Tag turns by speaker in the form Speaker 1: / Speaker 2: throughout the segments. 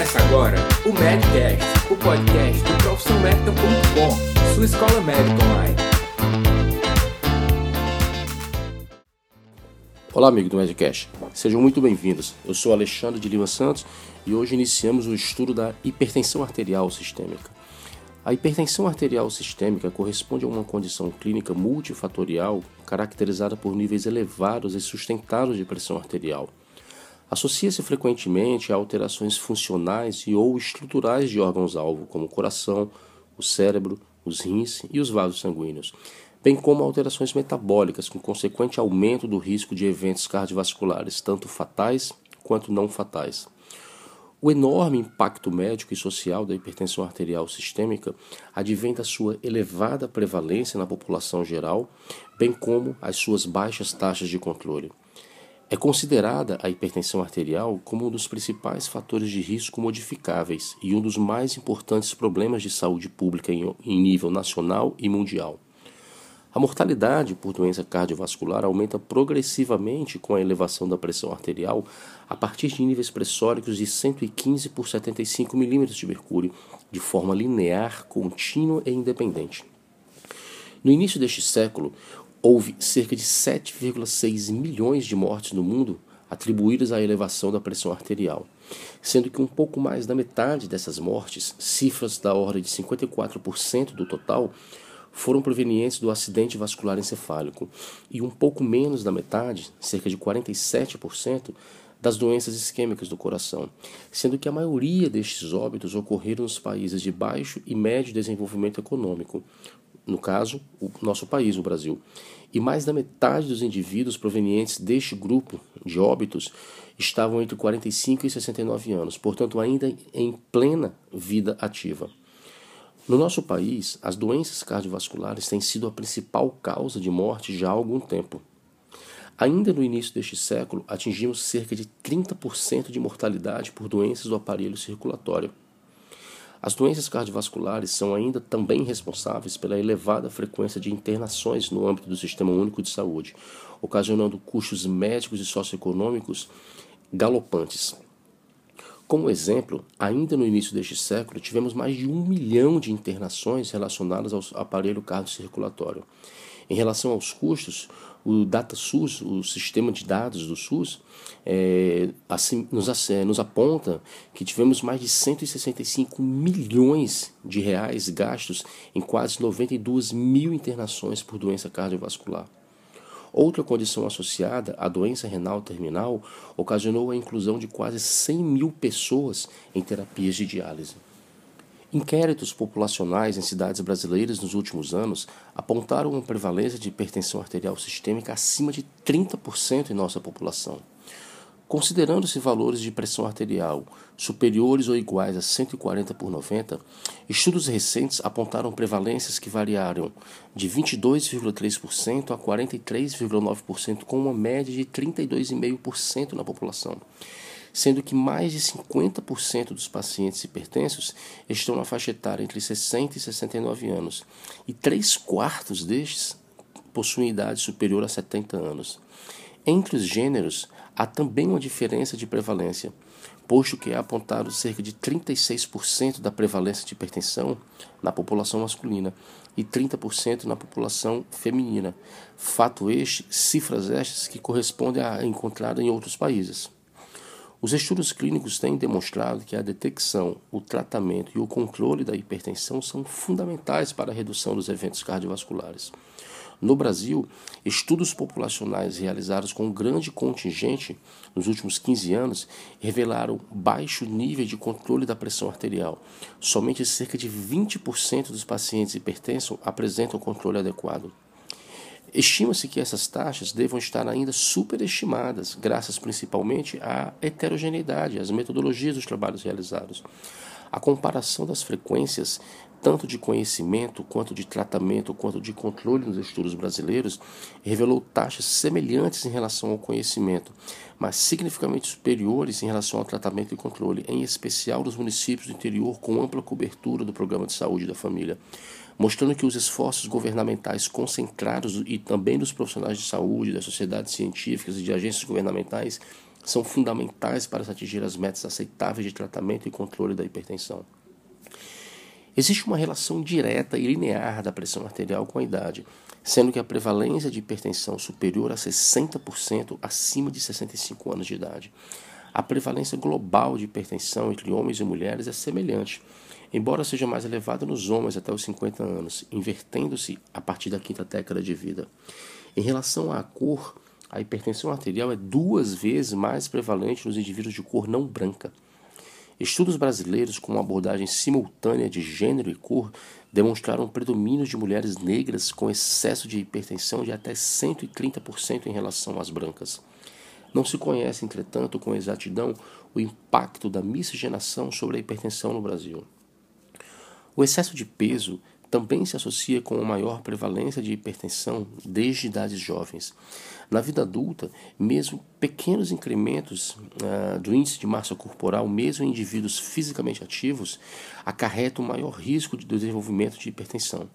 Speaker 1: Começa agora o Medcast, o podcast do profissionalmedical.com, sua escola médica online.
Speaker 2: Olá, amigo do Medcast. Sejam muito bem-vindos. Eu sou Alexandre de Lima Santos e hoje iniciamos o estudo da hipertensão arterial sistêmica. A hipertensão arterial sistêmica corresponde a uma condição clínica multifatorial caracterizada por níveis elevados e sustentados de pressão arterial. Associa-se frequentemente a alterações funcionais e ou estruturais de órgãos-alvo, como o coração, o cérebro, os rins e os vasos sanguíneos, bem como alterações metabólicas com consequente aumento do risco de eventos cardiovasculares, tanto fatais quanto não fatais. O enorme impacto médico e social da hipertensão arterial sistêmica advém da sua elevada prevalência na população geral, bem como as suas baixas taxas de controle. É considerada a hipertensão arterial como um dos principais fatores de risco modificáveis e um dos mais importantes problemas de saúde pública em, nível nacional e mundial. A mortalidade por doença cardiovascular aumenta progressivamente com a elevação da pressão arterial a partir de níveis pressóricos de 115 por 75 milímetros de mercúrio, de forma linear, contínua e independente. No início deste século, houve cerca de 7,6 milhões de mortes no mundo atribuídas à elevação da pressão arterial, sendo que um pouco mais da metade dessas mortes, cifras da ordem de 54% do total, foram provenientes do acidente vascular encefálico e um pouco menos da metade, cerca de 47%, das doenças isquêmicas do coração, sendo que a maioria destes óbitos ocorreram nos países de baixo e médio desenvolvimento econômico, no caso, o nosso país, o Brasil. E mais da metade dos indivíduos provenientes deste grupo de óbitos estavam entre 45 e 69 anos, portanto, ainda em plena vida ativa. No nosso país, as doenças cardiovasculares têm sido a principal causa de morte já há algum tempo. Ainda no início deste século, atingimos cerca de 30% de mortalidade por doenças do aparelho circulatório. As doenças cardiovasculares são ainda também responsáveis pela elevada frequência de internações no âmbito do Sistema Único de Saúde, ocasionando custos médicos e socioeconômicos galopantes. Como exemplo, ainda no início deste século, tivemos mais de um milhão de internações relacionadas ao aparelho cardiocirculatório. Em relação aos custos, o DataSUS, o sistema de dados do SUS, é, assim, nos, é, nos aponta que tivemos mais de 165 milhões de reais gastos em quase 92 mil internações por doença cardiovascular. Outra condição associada à doença renal terminal ocasionou a inclusão de quase 100 mil pessoas em terapias de diálise. Inquéritos populacionais em cidades brasileiras nos últimos anos apontaram uma prevalência de hipertensão arterial sistêmica acima de 30% em nossa população. Considerando-se valores de pressão arterial superiores ou iguais a 140 por 90, estudos recentes apontaram prevalências que variaram de 22,3% a 43,9%, com uma média de 32,5% na população, sendo que mais de 50% dos pacientes hipertensos estão na faixa etária entre 60 e 69 anos, e 3 quartos destes possuem idade superior a 70 anos. Entre os gêneros, há também uma diferença de prevalência, posto que é apontado cerca de 36% da prevalência de hipertensão na população masculina e 30% na população feminina. Fato este, cifras estas que correspondem a encontrada em outros países. Os estudos clínicos têm demonstrado que a detecção, o tratamento e o controle da hipertensão são fundamentais para a redução dos eventos cardiovasculares. No Brasil, estudos populacionais realizados com um grande contingente nos últimos 15 anos revelaram baixo nível de controle da pressão arterial. Somente cerca de 20% dos pacientes hipertensos apresentam controle adequado. Estima-se que essas taxas devam estar ainda superestimadas, graças principalmente à heterogeneidade, às metodologias dos trabalhos realizados. A comparação das frequências tanto de conhecimento, quanto de tratamento, quanto de controle nos estudos brasileiros, revelou taxas semelhantes em relação ao conhecimento, mas significativamente superiores em relação ao tratamento e controle, em especial nos municípios do interior com ampla cobertura do programa de saúde da família, mostrando que os esforços governamentais concentrados e também dos profissionais de saúde, das sociedades científicas e de agências governamentais são fundamentais para se atingir as metas aceitáveis de tratamento e controle da hipertensão. Existe uma relação direta e linear da pressão arterial com a idade, sendo que a prevalência de hipertensão superior a 60% acima de 65 anos de idade. A prevalência global de hipertensão entre homens e mulheres é semelhante, embora seja mais elevada nos homens até os 50 anos, invertendo-se a partir da quinta década de vida. Em relação à cor, a hipertensão arterial é duas vezes mais prevalente nos indivíduos de cor não branca. Estudos brasileiros com uma abordagem simultânea de gênero e cor demonstraram predomínio de mulheres negras com excesso de hipertensão de até 130% em relação às brancas. Não se conhece, entretanto, com exatidão o impacto da miscigenação sobre a hipertensão no Brasil. O excesso de peso também se associa com uma maior prevalência de hipertensão desde idades jovens. Na vida adulta, mesmo pequenos incrementos uh, do índice de massa corporal, mesmo em indivíduos fisicamente ativos, acarretam um maior risco de desenvolvimento de hipertensão.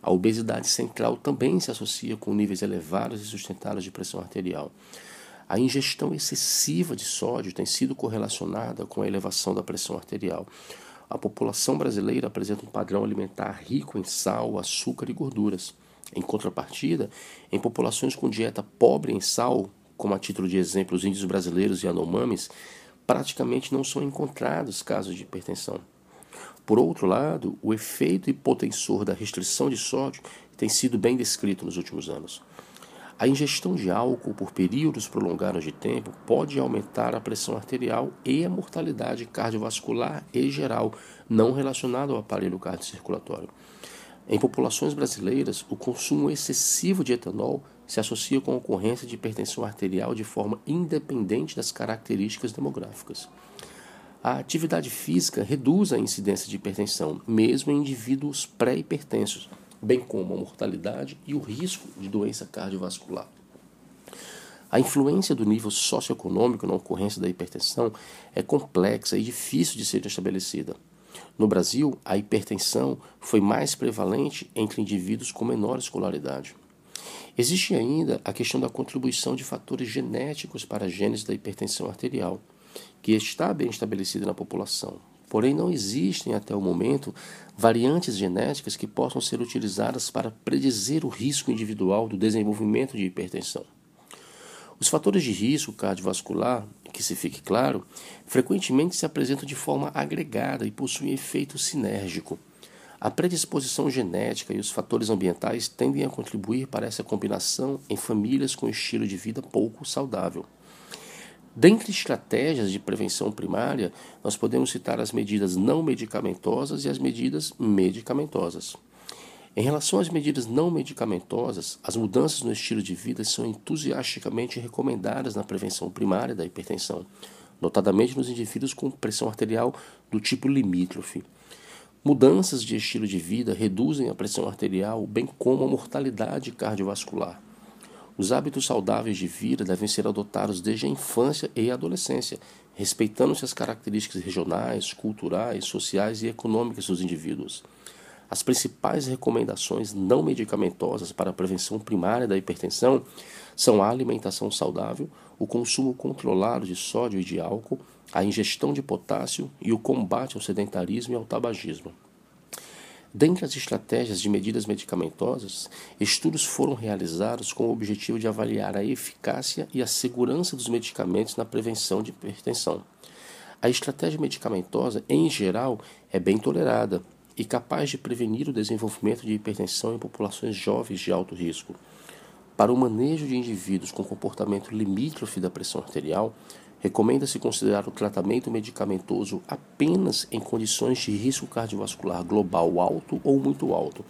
Speaker 2: A obesidade central também se associa com níveis elevados e sustentáveis de pressão arterial. A ingestão excessiva de sódio tem sido correlacionada com a elevação da pressão arterial. A população brasileira apresenta um padrão alimentar rico em sal, açúcar e gorduras. Em contrapartida, em populações com dieta pobre em sal, como a título de exemplo os índios brasileiros e anomames, praticamente não são encontrados casos de hipertensão. Por outro lado, o efeito hipotensor da restrição de sódio tem sido bem descrito nos últimos anos. A ingestão de álcool por períodos prolongados de tempo pode aumentar a pressão arterial e a mortalidade cardiovascular e geral, não relacionada ao aparelho cardiocirculatório. Em populações brasileiras, o consumo excessivo de etanol se associa com a ocorrência de hipertensão arterial de forma independente das características demográficas. A atividade física reduz a incidência de hipertensão, mesmo em indivíduos pré-hipertensos bem como a mortalidade e o risco de doença cardiovascular. A influência do nível socioeconômico na ocorrência da hipertensão é complexa e difícil de ser estabelecida. No Brasil, a hipertensão foi mais prevalente entre indivíduos com menor escolaridade. Existe ainda a questão da contribuição de fatores genéticos para a gênese da hipertensão arterial, que está bem estabelecida na população, Porém, não existem até o momento variantes genéticas que possam ser utilizadas para predizer o risco individual do desenvolvimento de hipertensão. Os fatores de risco cardiovascular, que se fique claro, frequentemente se apresentam de forma agregada e possuem efeito sinérgico. A predisposição genética e os fatores ambientais tendem a contribuir para essa combinação em famílias com estilo de vida pouco saudável. Dentre estratégias de prevenção primária, nós podemos citar as medidas não medicamentosas e as medidas medicamentosas. Em relação às medidas não medicamentosas, as mudanças no estilo de vida são entusiasticamente recomendadas na prevenção primária da hipertensão, notadamente nos indivíduos com pressão arterial do tipo limítrofe. Mudanças de estilo de vida reduzem a pressão arterial, bem como a mortalidade cardiovascular. Os hábitos saudáveis de vida devem ser adotados desde a infância e a adolescência, respeitando-se as características regionais, culturais, sociais e econômicas dos indivíduos. As principais recomendações não medicamentosas para a prevenção primária da hipertensão são a alimentação saudável, o consumo controlado de sódio e de álcool, a ingestão de potássio e o combate ao sedentarismo e ao tabagismo. Dentre as estratégias de medidas medicamentosas, estudos foram realizados com o objetivo de avaliar a eficácia e a segurança dos medicamentos na prevenção de hipertensão. A estratégia medicamentosa, em geral, é bem tolerada e capaz de prevenir o desenvolvimento de hipertensão em populações jovens de alto risco. Para o manejo de indivíduos com comportamento limítrofe da pressão arterial, Recomenda-se considerar o tratamento medicamentoso apenas em condições de risco cardiovascular global alto ou muito alto.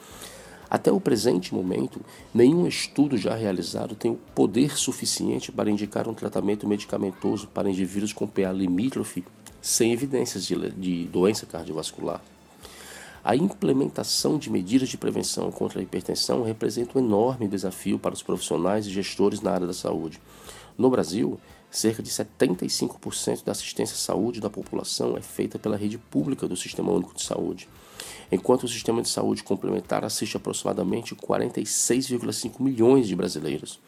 Speaker 2: Até o presente momento, nenhum estudo já realizado tem o poder suficiente para indicar um tratamento medicamentoso para indivíduos com PA limítrofe sem evidências de, de doença cardiovascular. A implementação de medidas de prevenção contra a hipertensão representa um enorme desafio para os profissionais e gestores na área da saúde. No Brasil, Cerca de 75% da assistência à saúde da população é feita pela rede pública do Sistema Único de Saúde, enquanto o sistema de saúde complementar assiste aproximadamente 46,5 milhões de brasileiros.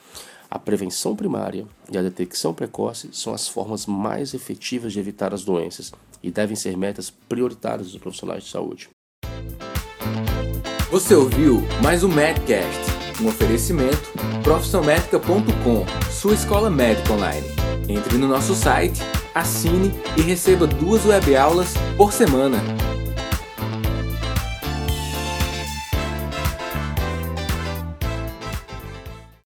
Speaker 2: A prevenção primária e a detecção precoce são as formas mais efetivas de evitar as doenças e devem ser metas prioritárias dos profissionais de saúde.
Speaker 1: Você ouviu mais um Medcast, um oferecimento profissionalmedica.com, sua escola médica online. Entre no nosso site, assine e receba duas webaulas por semana.